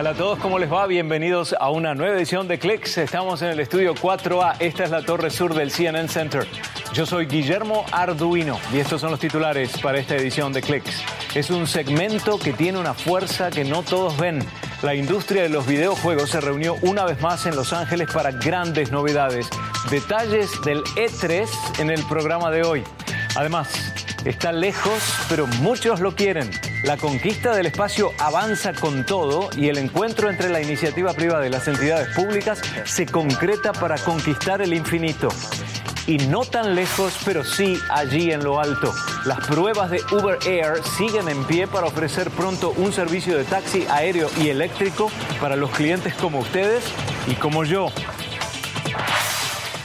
tal a todos? ¿Cómo les va? Bienvenidos a una nueva edición de Clicks. Estamos en el estudio 4A. Esta es la torre sur del CNN Center. Yo soy Guillermo Arduino y estos son los titulares para esta edición de Clicks. Es un segmento que tiene una fuerza que no todos ven. La industria de los videojuegos se reunió una vez más en Los Ángeles para grandes novedades. Detalles del E3 en el programa de hoy. Además, está lejos, pero muchos lo quieren. La conquista del espacio avanza con todo y el encuentro entre la iniciativa privada y las entidades públicas se concreta para conquistar el infinito. Y no tan lejos, pero sí allí en lo alto. Las pruebas de Uber Air siguen en pie para ofrecer pronto un servicio de taxi aéreo y eléctrico para los clientes como ustedes y como yo.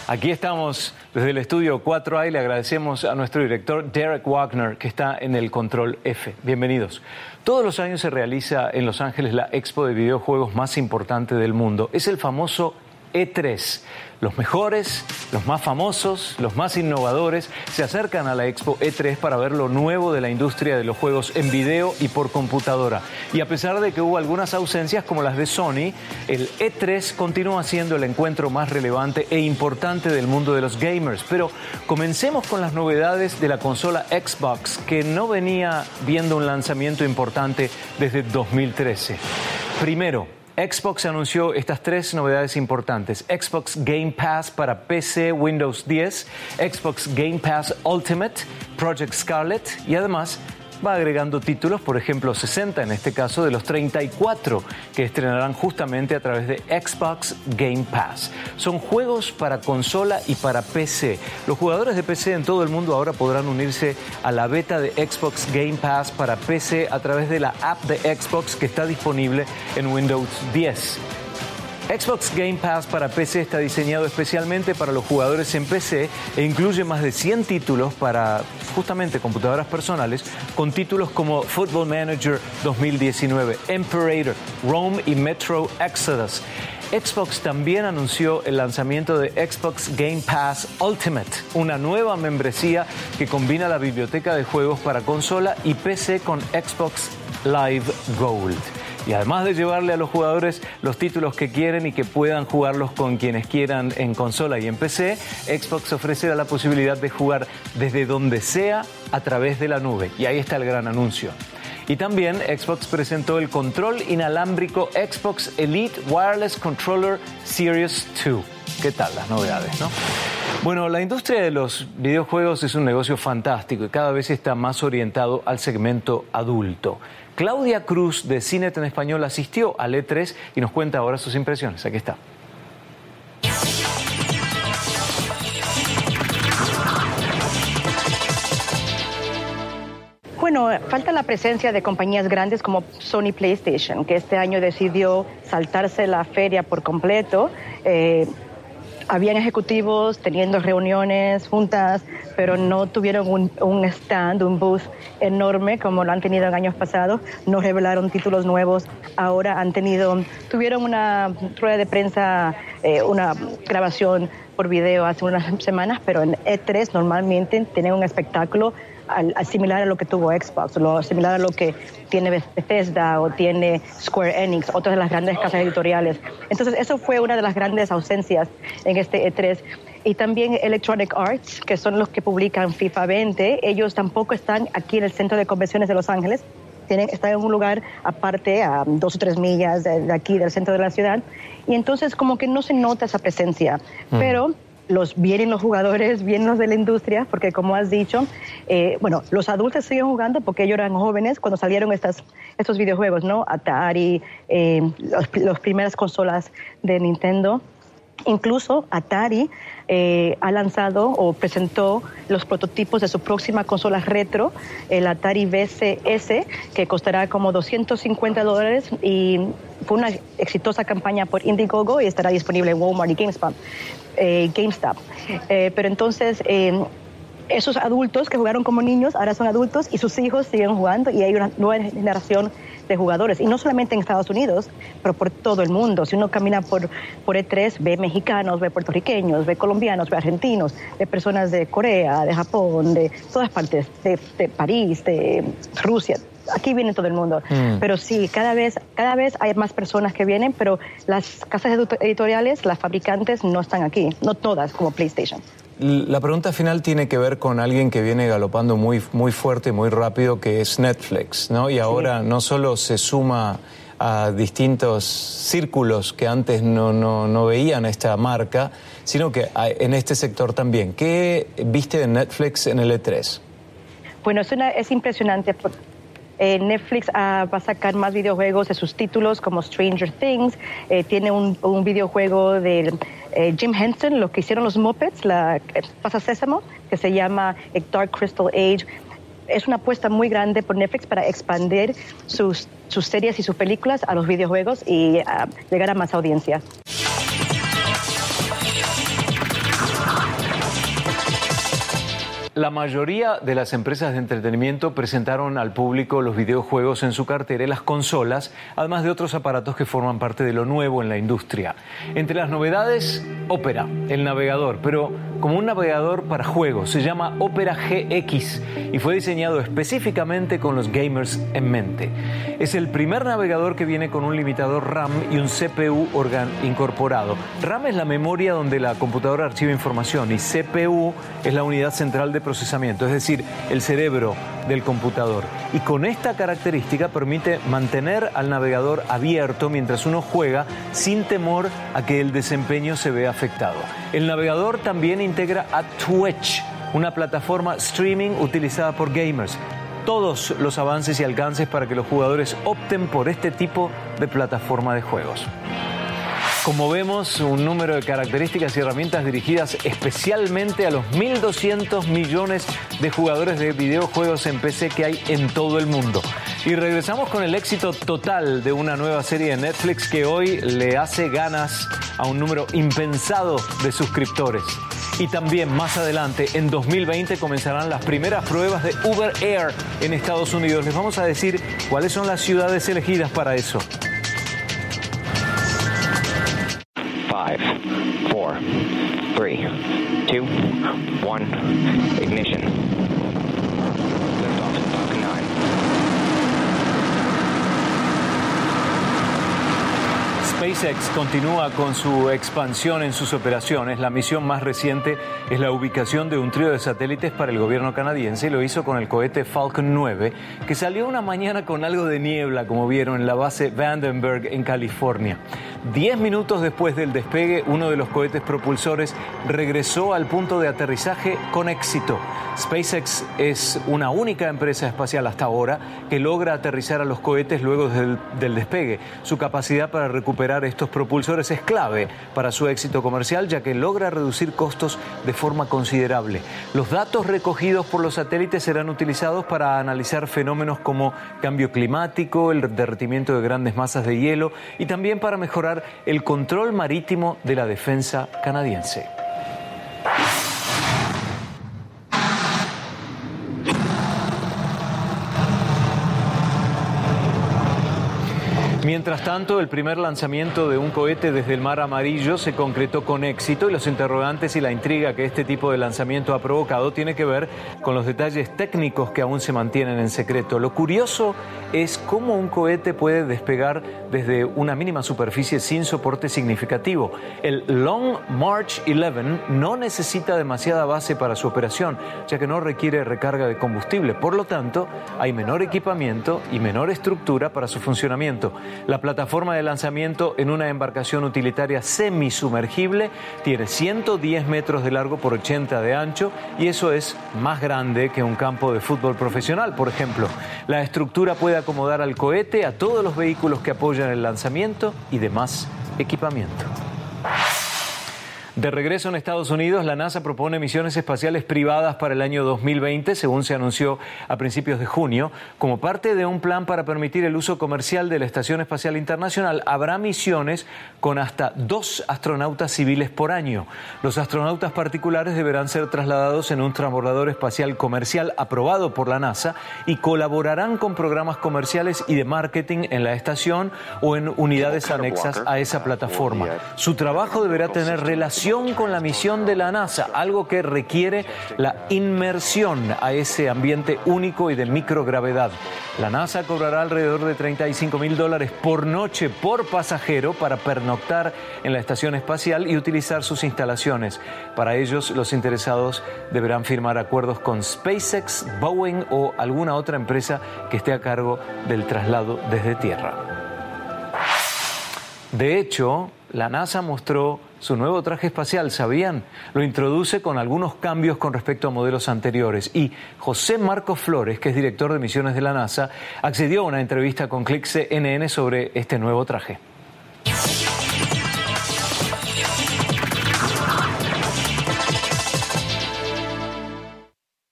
Aquí estamos desde el estudio 4A y le agradecemos a nuestro director Derek Wagner que está en el control F. Bienvenidos. Todos los años se realiza en Los Ángeles la expo de videojuegos más importante del mundo. Es el famoso E3. Los mejores, los más famosos, los más innovadores se acercan a la Expo E3 para ver lo nuevo de la industria de los juegos en video y por computadora. Y a pesar de que hubo algunas ausencias como las de Sony, el E3 continúa siendo el encuentro más relevante e importante del mundo de los gamers. Pero comencemos con las novedades de la consola Xbox, que no venía viendo un lanzamiento importante desde 2013. Primero, Xbox anunció estas tres novedades importantes. Xbox Game Pass para PC, Windows 10, Xbox Game Pass Ultimate, Project Scarlet y además va agregando títulos, por ejemplo 60 en este caso, de los 34 que estrenarán justamente a través de Xbox Game Pass. Son juegos para consola y para PC. Los jugadores de PC en todo el mundo ahora podrán unirse a la beta de Xbox Game Pass para PC a través de la app de Xbox que está disponible en Windows 10. Xbox Game Pass para PC está diseñado especialmente para los jugadores en PC e incluye más de 100 títulos para justamente computadoras personales con títulos como Football Manager 2019, Imperator, Rome y Metro Exodus. Xbox también anunció el lanzamiento de Xbox Game Pass Ultimate, una nueva membresía que combina la biblioteca de juegos para consola y PC con Xbox Live Gold. Y además de llevarle a los jugadores los títulos que quieren y que puedan jugarlos con quienes quieran en consola y en PC, Xbox ofrecerá la posibilidad de jugar desde donde sea a través de la nube. Y ahí está el gran anuncio. Y también Xbox presentó el control inalámbrico Xbox Elite Wireless Controller Series 2. ¿Qué tal las novedades, no? Bueno, la industria de los videojuegos es un negocio fantástico y cada vez está más orientado al segmento adulto. Claudia Cruz de Cinet en Español asistió al E3 y nos cuenta ahora sus impresiones. Aquí está. Bueno, falta la presencia de compañías grandes como Sony PlayStation, que este año decidió saltarse la feria por completo. Eh, habían ejecutivos teniendo reuniones, juntas, pero no tuvieron un, stand, un booth enorme como lo han tenido en años pasados. No revelaron títulos nuevos. Ahora han tenido, tuvieron una rueda de prensa, eh, una grabación por video hace unas semanas, pero en E3 normalmente tienen un espectáculo al, similar a lo que tuvo Xbox, lo similar a lo que tiene Bethesda o tiene Square Enix, otras de las grandes casas editoriales. Entonces, eso fue una de las grandes ausencias en este E3. Y también Electronic Arts, que son los que publican FIFA 20, ellos tampoco están aquí en el centro de convenciones de Los Ángeles. Tienen, están en un lugar aparte, a dos o tres millas de, aquí, del centro de la ciudad. Y entonces, como que no se nota esa presencia. Mm. Pero los vienen los jugadores, vienen los de la industria, porque como has dicho, eh, bueno, los adultos siguen jugando porque ellos eran jóvenes cuando salieron estas, estos videojuegos, ¿no? Atari, eh, las primeras consolas de Nintendo. Incluso Atari eh, ha lanzado o presentó los prototipos de su próxima consola retro, el Atari VCS, que costará como 250 dólares y fue una exitosa campaña por Indiegogo y estará disponible en Walmart y GameStop. Eh, GameStop. Eh, pero entonces, eh, esos adultos que jugaron como niños ahora son adultos y sus hijos siguen jugando y hay una nueva generación de jugadores. Y no solamente en Estados Unidos, pero por todo el mundo. Si uno camina por, por E3, ve mexicanos, ve puertorriqueños, ve colombianos, ve argentinos, ve personas de Corea, de Japón, de todas partes, de, de París, de Rusia, aquí viene todo el mundo. Mm. Pero sí, cada vez, cada vez hay más personas que vienen, pero las casas editoriales, las fabricantes no están aquí, no todas como PlayStation. La pregunta final tiene que ver con alguien que viene galopando muy, muy fuerte, muy rápido, que es Netflix, ¿no? Y ahora no solo se suma a distintos círculos que antes no, no, no veían esta marca, sino que en este sector también. ¿Qué viste de Netflix en el E3? Bueno, es, una, es impresionante. Eh, Netflix ah, va a sacar más videojuegos de sus títulos como Stranger Things. Eh, tiene un, un, videojuego de eh, Jim Henson, lo que hicieron los Muppets, la Pasa Sésamo, que se llama Dark Crystal Age. Es una apuesta muy grande por Netflix para expandir sus, series y sus películas a los videojuegos y ah, llegar a más audiencia. La mayoría de las empresas de entretenimiento presentaron al público los videojuegos en su cartera y las consolas, además de otros aparatos que forman parte de lo nuevo en la industria. Entre las novedades, Opera, el navegador, pero como un navegador para juegos. Se llama Opera GX y fue diseñado específicamente con los gamers en mente. Es el primer navegador que viene con un limitador RAM y un CPU incorporado. RAM es la memoria donde la computadora archiva información y CPU es la unidad central de procesamiento, es decir, el cerebro del computador. Y con esta característica permite mantener al navegador abierto mientras uno juega sin temor a que el desempeño se vea afectado. El navegador también integra a Twitch, una plataforma streaming utilizada por gamers todos los avances y alcances para que los jugadores opten por este tipo de plataforma de juegos. Como vemos, un número de características y herramientas dirigidas especialmente a los 1.200 millones de jugadores de videojuegos en PC que hay en todo el mundo. Y regresamos con el éxito total de una nueva serie de Netflix que hoy le hace ganas a un número impensado de suscriptores. Y también más adelante, en 2020, comenzarán las primeras pruebas de Uber Air en Estados Unidos. Les vamos a decir cuáles son las ciudades elegidas para eso. One, ignition. SpaceX continúa con su expansión en sus operaciones. La misión más reciente es la ubicación de un trío de satélites para el gobierno canadiense lo hizo con el cohete Falcon 9, que salió una mañana con algo de niebla, como vieron, en la base Vandenberg en California. Diez minutos después del despegue, uno de los cohetes propulsores regresó al punto de aterrizaje con éxito. SpaceX es una única empresa espacial hasta ahora que logra aterrizar a los cohetes luego del, despegue. Su capacidad para recuperar estos propulsores es clave para su éxito comercial, ya que logra reducir costos de forma considerable. Los datos recogidos por los satélites serán utilizados para analizar fenómenos como cambio climático, el derretimiento de grandes masas de hielo y también para mejorar el control marítimo de la defensa canadiense. Mientras tanto, el primer lanzamiento de un cohete desde el Mar Amarillo se concretó con éxito y los interrogantes y la intriga que este tipo de lanzamiento ha provocado tiene que ver con los detalles técnicos que aún se mantienen en secreto. Lo curioso es cómo un cohete puede despegar desde una mínima superficie sin soporte significativo. El Long March 11 no necesita demasiada base para su operación, ya que no requiere recarga de combustible. Por lo tanto, hay menor equipamiento y menor estructura para su funcionamiento. La plataforma de lanzamiento en una embarcación utilitaria semisumergible tiene 110 metros de largo por 80 de ancho y eso es más grande que un campo de fútbol profesional, por ejemplo. La estructura puede acomodar al cohete, a todos los vehículos que apoyan el lanzamiento y demás equipamiento. De regreso en Estados Unidos, la NASA propone misiones espaciales privadas para el año 2020, según se anunció a principios de junio. Como parte de un plan para permitir el uso comercial de la Estación Espacial Internacional, habrá misiones con hasta dos astronautas civiles por año. Los astronautas particulares deberán ser trasladados en un transbordador espacial comercial aprobado por la NASA y colaborarán con programas comerciales y de marketing en la estación o en unidades anexas a esa plataforma. Su trabajo deberá tener relación con la misión de la NASA, algo que requiere la inmersión a ese ambiente único y de microgravedad. La NASA cobrará alrededor de 35 mil dólares por noche por pasajero para pernoctar en la estación espacial y utilizar sus instalaciones. Para ellos, los interesados deberán firmar acuerdos con SpaceX, Boeing o alguna otra empresa que esté a cargo del traslado desde tierra. De hecho, la NASA mostró su nuevo traje espacial, ¿sabían? Lo introduce con algunos cambios con respecto a modelos anteriores. Y José Marcos Flores, que es director de misiones de la NASA, accedió a una entrevista con Click CNN sobre este nuevo traje.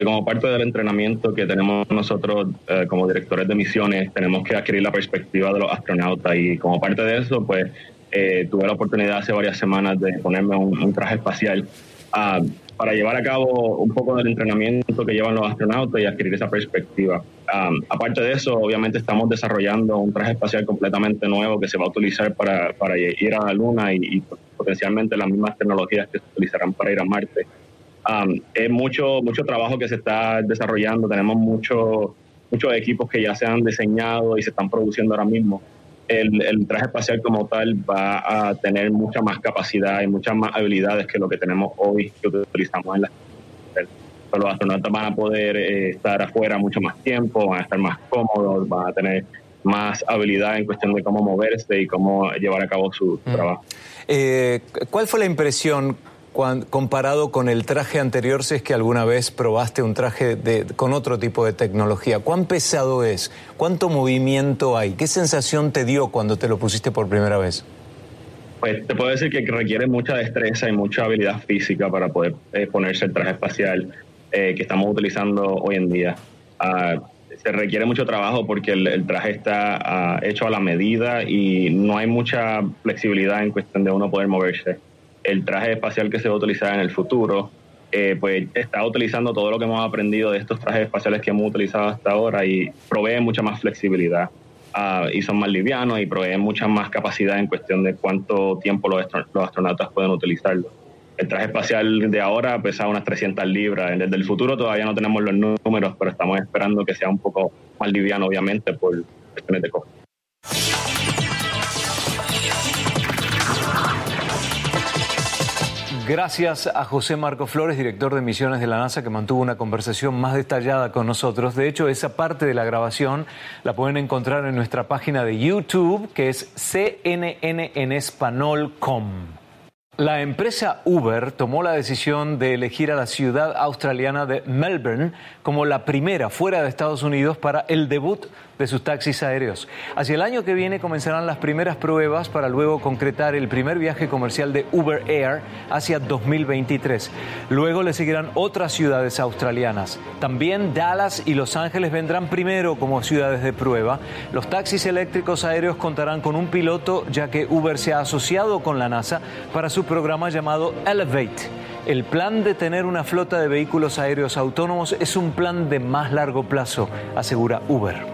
como parte del entrenamiento que tenemos nosotros eh, como directores de misiones, tenemos que adquirir la perspectiva de los astronautas y como parte de eso, pues eh, tuve la oportunidad hace varias semanas de ponerme un, traje espacial ah, para llevar a cabo un poco del entrenamiento que llevan los astronautas y adquirir esa perspectiva. Ah, aparte de eso, obviamente estamos desarrollando un traje espacial completamente nuevo que se va a utilizar para, para ir a la Luna y, y potencialmente las mismas tecnologías que se utilizarán para ir a Marte. Um, es mucho, mucho trabajo que se está desarrollando, tenemos muchos muchos equipos que ya se han diseñado y se están produciendo ahora mismo. El, el, traje espacial como tal va a tener mucha más capacidad y muchas más habilidades que lo que tenemos hoy que utilizamos en la los astronautas van a poder eh, estar afuera mucho más tiempo, van a estar más cómodos, van a tener más habilidad en cuestión de cómo moverse y cómo llevar a cabo su mm. trabajo. Eh, ¿Cuál fue la impresión comparado con el traje anterior, si es que alguna vez probaste un traje de, con otro tipo de tecnología? ¿Cuán pesado es? ¿Cuánto movimiento hay? ¿Qué sensación te dio cuando te lo pusiste por primera vez? Pues te puedo decir que requiere mucha destreza y mucha habilidad física para poder eh, ponerse el traje espacial eh, que estamos utilizando hoy en día. Ah, se requiere mucho trabajo porque el, traje está ah, hecho a la medida y no hay mucha flexibilidad en cuestión de uno poder moverse el traje espacial que se va a utilizar en el futuro, eh, pues está utilizando todo lo que hemos aprendido de estos trajes espaciales que hemos utilizado hasta ahora y provee mucha más flexibilidad ah, y son más livianos y proveen mucha más capacidad en cuestión de cuánto tiempo los, astronautas pueden utilizarlo. El traje espacial de ahora pesa unas 300 libras. Desde el futuro todavía no tenemos los números, pero estamos esperando que sea un poco más liviano, obviamente, por cuestiones de costo. Gracias a José Marco Flores, director de misiones de la NASA, que mantuvo una conversación más detallada con nosotros. De hecho, esa parte de la grabación la pueden encontrar en nuestra página de YouTube, que es cnnenespanol.com. La empresa Uber tomó la decisión de elegir a la ciudad australiana de Melbourne como la primera fuera de Estados Unidos para el debut de sus taxis aéreos. Hacia el año que viene comenzarán las primeras pruebas para luego concretar el primer viaje comercial de Uber Air hacia 2023. Luego le seguirán otras ciudades australianas. También Dallas y Los Ángeles vendrán primero como ciudades de prueba. Los taxis eléctricos aéreos contarán con un piloto ya que Uber se ha asociado con la NASA para su programa llamado Elevate. El plan de tener una flota de vehículos aéreos autónomos es un plan de más largo plazo, asegura Uber.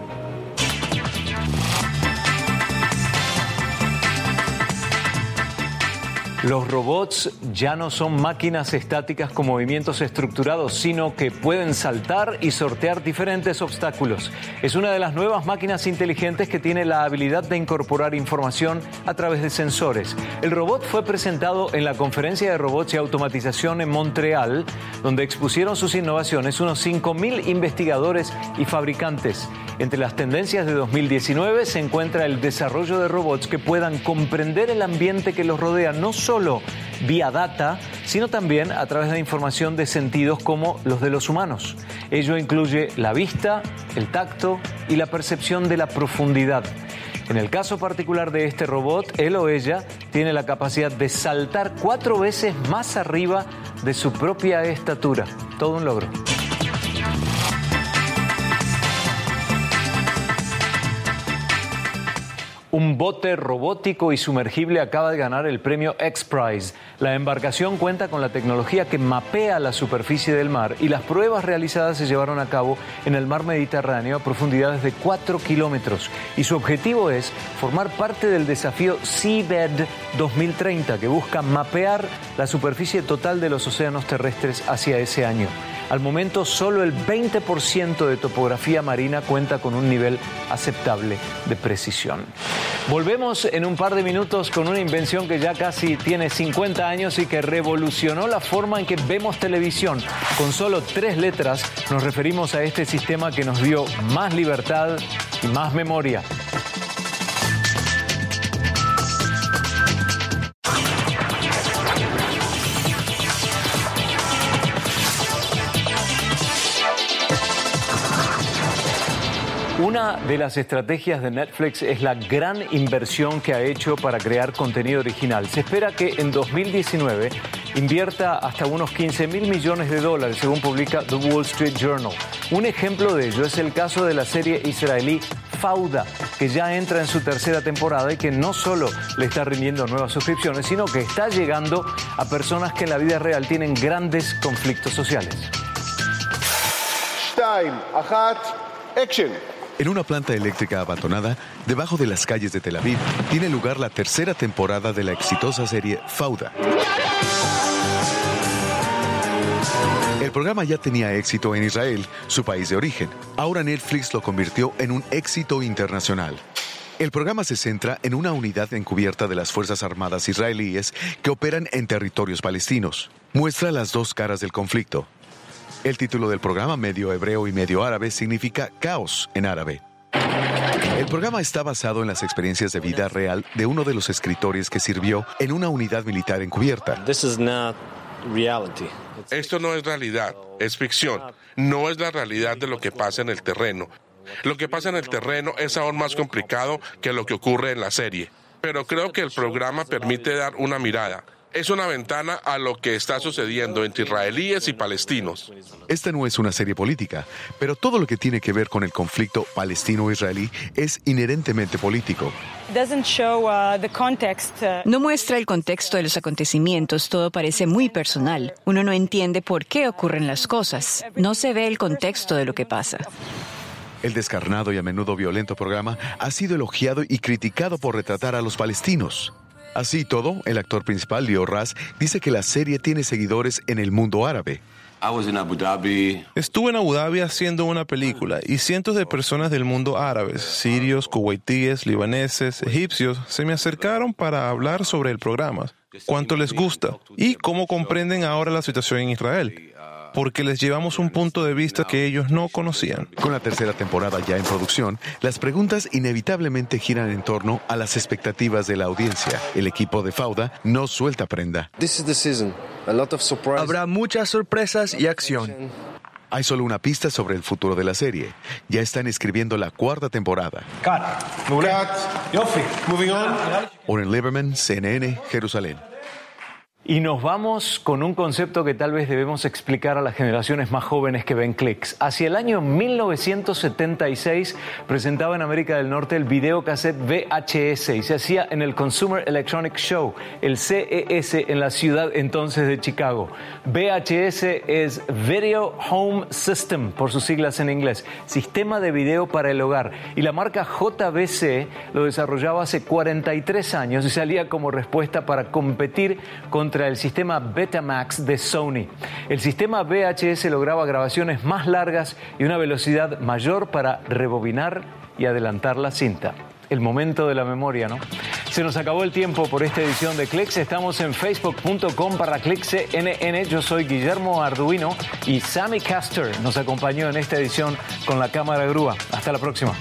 Los robots ya no son máquinas estáticas con movimientos estructurados, sino que pueden saltar y sortear diferentes obstáculos. Es una de las nuevas máquinas inteligentes que tiene la habilidad de incorporar información a través de sensores. El robot fue presentado en la conferencia de robots y automatización en Montreal, donde expusieron sus innovaciones unos 5.000 investigadores y fabricantes. Entre las tendencias de 2019 se encuentra el desarrollo de robots que puedan comprender el ambiente que los rodea, no solo solo vía data, sino también a través de información de sentidos como los de los humanos. Ello incluye la vista, el tacto y la percepción de la profundidad. En el caso particular de este robot, él o ella tiene la capacidad de saltar cuatro veces más arriba de su propia estatura. Todo un logro. Un bote robótico y sumergible acaba de ganar el premio X-Prize. La embarcación cuenta con la tecnología que mapea la superficie del mar y las pruebas realizadas se llevaron a cabo en el mar Mediterráneo a profundidades de 4 kilómetros. Y su objetivo es formar parte del desafío Seabed 2030, que busca mapear la superficie total de los océanos terrestres hacia ese año. Al momento, solo el 20% de topografía marina cuenta con un nivel aceptable de precisión. Volvemos en un par de minutos con una invención que ya casi tiene 50 años y que revolucionó la forma en que vemos televisión. Con solo tres letras nos referimos a este sistema que nos dio más libertad y más memoria. Una de las estrategias de Netflix es la gran inversión que ha hecho para crear contenido original. Se espera que en 2019 invierta hasta unos 15 mil millones de dólares, según publica The Wall Street Journal. Un ejemplo de ello es el caso de la serie israelí Fauda, que ya entra en su tercera temporada y que no solo le está rindiendo nuevas suscripciones, sino que está llegando a personas que en la vida real tienen grandes conflictos sociales. Action. En una planta eléctrica abandonada, debajo de las calles de Tel Aviv, tiene lugar la tercera temporada de la exitosa serie Fauda. El programa ya tenía éxito en Israel, su país de origen. Ahora Netflix lo convirtió en un éxito internacional. El programa se centra en una unidad encubierta de las Fuerzas Armadas israelíes que operan en territorios palestinos. Muestra las dos caras del conflicto, el título del programa, medio hebreo y medio árabe, significa caos en árabe. El programa está basado en las experiencias de vida real de uno de los escritores que sirvió en una unidad militar encubierta. Esto no es realidad, es ficción. No es la realidad de lo que pasa en el terreno. Lo que pasa en el terreno es aún más complicado que lo que ocurre en la serie. Pero creo que el programa permite dar una mirada es una ventana a lo que está sucediendo entre israelíes y palestinos. Esta no es una serie política, pero todo lo que tiene que ver con el conflicto palestino-israelí es inherentemente político. Uh, uh, no muestra el contexto de los acontecimientos, todo parece muy personal. Uno no entiende por qué ocurren las cosas. No se ve el contexto de lo que pasa. El descarnado y a menudo violento programa ha sido elogiado y criticado por retratar a los palestinos. Así todo, el actor principal, Leo Ras, dice que la serie tiene seguidores en el mundo árabe. Estuve en Abu Dhabi haciendo una película y cientos de personas del mundo árabe, sirios, kuwaitíes, libaneses, egipcios, se me acercaron para hablar sobre el programa, cuánto les gusta y cómo comprenden ahora la situación en Israel porque les llevamos un punto de vista que ellos no conocían. Con la tercera temporada ya en producción, las preguntas inevitablemente giran en torno a las expectativas de la audiencia. El equipo de Fauda no suelta prenda. Habrá muchas sorpresas y acción. Hay solo una pista sobre el futuro de la serie. Ya están escribiendo la cuarta temporada. Oren Lieberman, CNN, Jerusalén. Y nos vamos con un concepto que tal vez debemos explicar a las generaciones más jóvenes que ven clics. Hacia el año 1976 presentaba en América del Norte el videocassette VHS y se hacía en el Consumer Electronic Show, el CES, en la ciudad entonces de Chicago. VHS es Video Home System, por sus siglas en inglés, Sistema de Video para el Hogar. Y la marca JBC lo desarrollaba hace 43 años y salía como respuesta para competir con contra el sistema Betamax de Sony. El sistema VHS lograba grabaciones más largas y una velocidad mayor para rebobinar y adelantar la cinta. El momento de la memoria, ¿no? Se nos acabó el tiempo por esta edición de Clicks. Estamos en facebook.com para ClicksNN. Yo soy Guillermo Arduino y Sammy Caster nos acompañó en esta edición con la cámara grúa. Hasta la próxima.